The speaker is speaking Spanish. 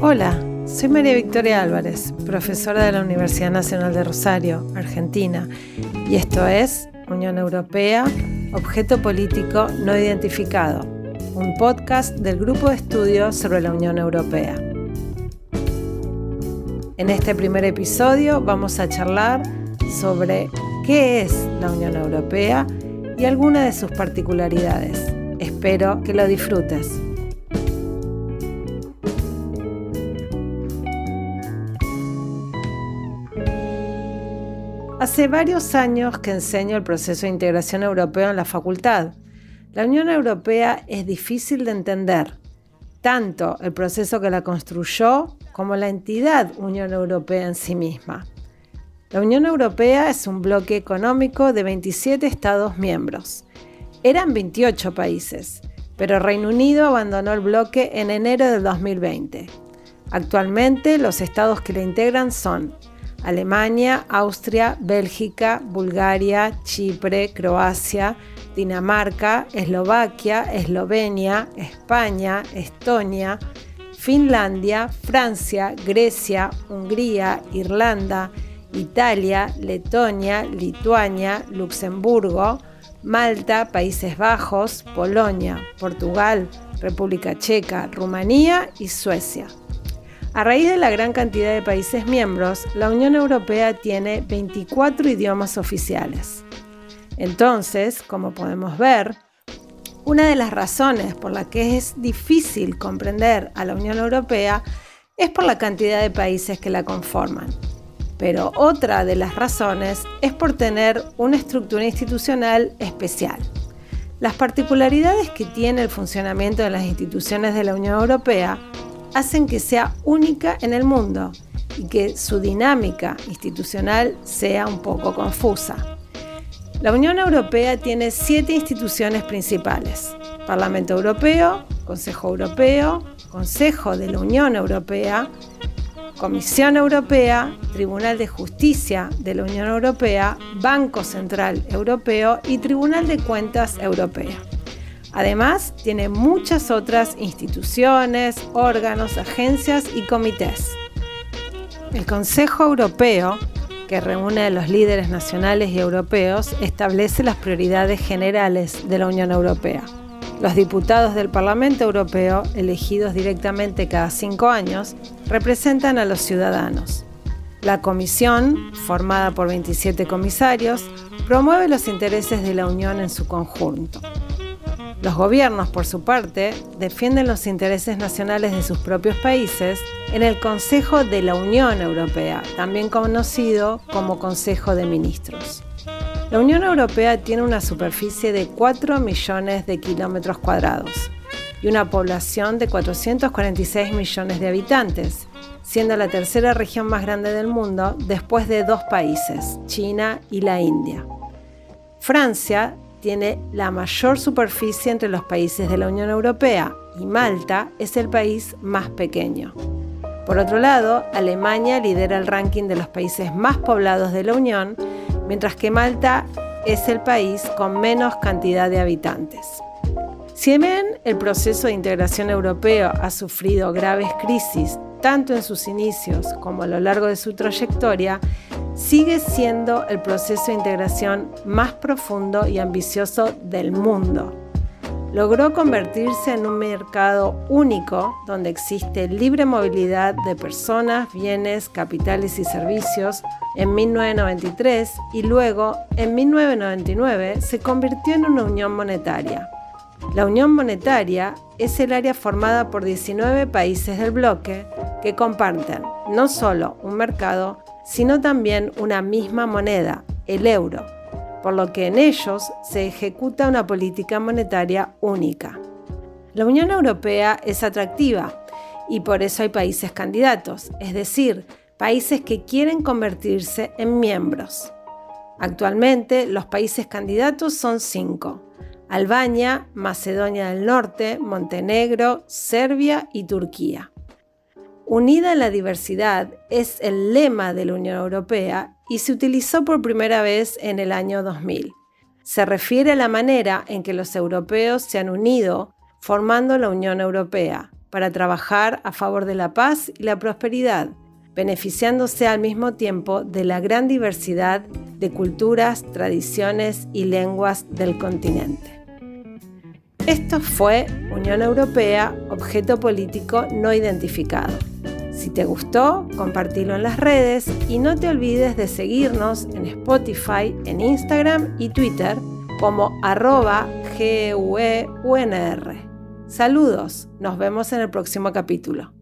Hola, soy María Victoria Álvarez, profesora de la Universidad Nacional de Rosario, Argentina, y esto es Unión Europea, Objeto Político No Identificado, un podcast del Grupo de Estudios sobre la Unión Europea. En este primer episodio vamos a charlar sobre qué es la Unión Europea y algunas de sus particularidades. Espero que lo disfrutes. Hace varios años que enseño el proceso de integración europeo en la facultad. La Unión Europea es difícil de entender, tanto el proceso que la construyó como la entidad Unión Europea en sí misma. La Unión Europea es un bloque económico de 27 Estados miembros. Eran 28 países, pero Reino Unido abandonó el bloque en enero del 2020. Actualmente los estados que la integran son Alemania, Austria, Bélgica, Bulgaria, Chipre, Croacia, Dinamarca, Eslovaquia, Eslovenia, España, Estonia, Finlandia, Francia, Grecia, Hungría, Irlanda, Italia, Letonia, Lituania, Luxemburgo, Malta, Países Bajos, Polonia, Portugal, República Checa, Rumanía y Suecia. A raíz de la gran cantidad de países miembros, la Unión Europea tiene 24 idiomas oficiales. Entonces, como podemos ver, una de las razones por las que es difícil comprender a la Unión Europea es por la cantidad de países que la conforman. Pero otra de las razones es por tener una estructura institucional especial. Las particularidades que tiene el funcionamiento de las instituciones de la Unión Europea hacen que sea única en el mundo y que su dinámica institucional sea un poco confusa. La Unión Europea tiene siete instituciones principales. Parlamento Europeo, Consejo Europeo, Consejo de la Unión Europea, Comisión Europea, Tribunal de Justicia de la Unión Europea, Banco Central Europeo y Tribunal de Cuentas Europea. Además, tiene muchas otras instituciones, órganos, agencias y comités. El Consejo Europeo, que reúne a los líderes nacionales y europeos, establece las prioridades generales de la Unión Europea. Los diputados del Parlamento Europeo, elegidos directamente cada cinco años, representan a los ciudadanos. La Comisión, formada por 27 comisarios, promueve los intereses de la Unión en su conjunto. Los gobiernos, por su parte, defienden los intereses nacionales de sus propios países en el Consejo de la Unión Europea, también conocido como Consejo de Ministros. La Unión Europea tiene una superficie de 4 millones de kilómetros cuadrados y una población de 446 millones de habitantes, siendo la tercera región más grande del mundo después de dos países, China y la India. Francia tiene la mayor superficie entre los países de la Unión Europea y Malta es el país más pequeño. Por otro lado, Alemania lidera el ranking de los países más poblados de la Unión, mientras que Malta es el país con menos cantidad de habitantes. Si bien el proceso de integración europeo ha sufrido graves crisis tanto en sus inicios como a lo largo de su trayectoria, sigue siendo el proceso de integración más profundo y ambicioso del mundo. Logró convertirse en un mercado único donde existe libre movilidad de personas, bienes, capitales y servicios en 1993 y luego, en 1999, se convirtió en una unión monetaria. La unión monetaria es el área formada por 19 países del bloque que comparten no solo un mercado, sino también una misma moneda, el euro, por lo que en ellos se ejecuta una política monetaria única. La Unión Europea es atractiva y por eso hay países candidatos, es decir, países que quieren convertirse en miembros. Actualmente los países candidatos son cinco. Albania, Macedonia del Norte, Montenegro, Serbia y Turquía. Unida en la diversidad es el lema de la Unión Europea y se utilizó por primera vez en el año 2000. Se refiere a la manera en que los europeos se han unido formando la Unión Europea para trabajar a favor de la paz y la prosperidad, beneficiándose al mismo tiempo de la gran diversidad de culturas, tradiciones y lenguas del continente. Esto fue Unión Europea, objeto político no identificado. Si te gustó, compartilo en las redes y no te olvides de seguirnos en Spotify, en Instagram y Twitter como arroba GUEUNR. Saludos, nos vemos en el próximo capítulo.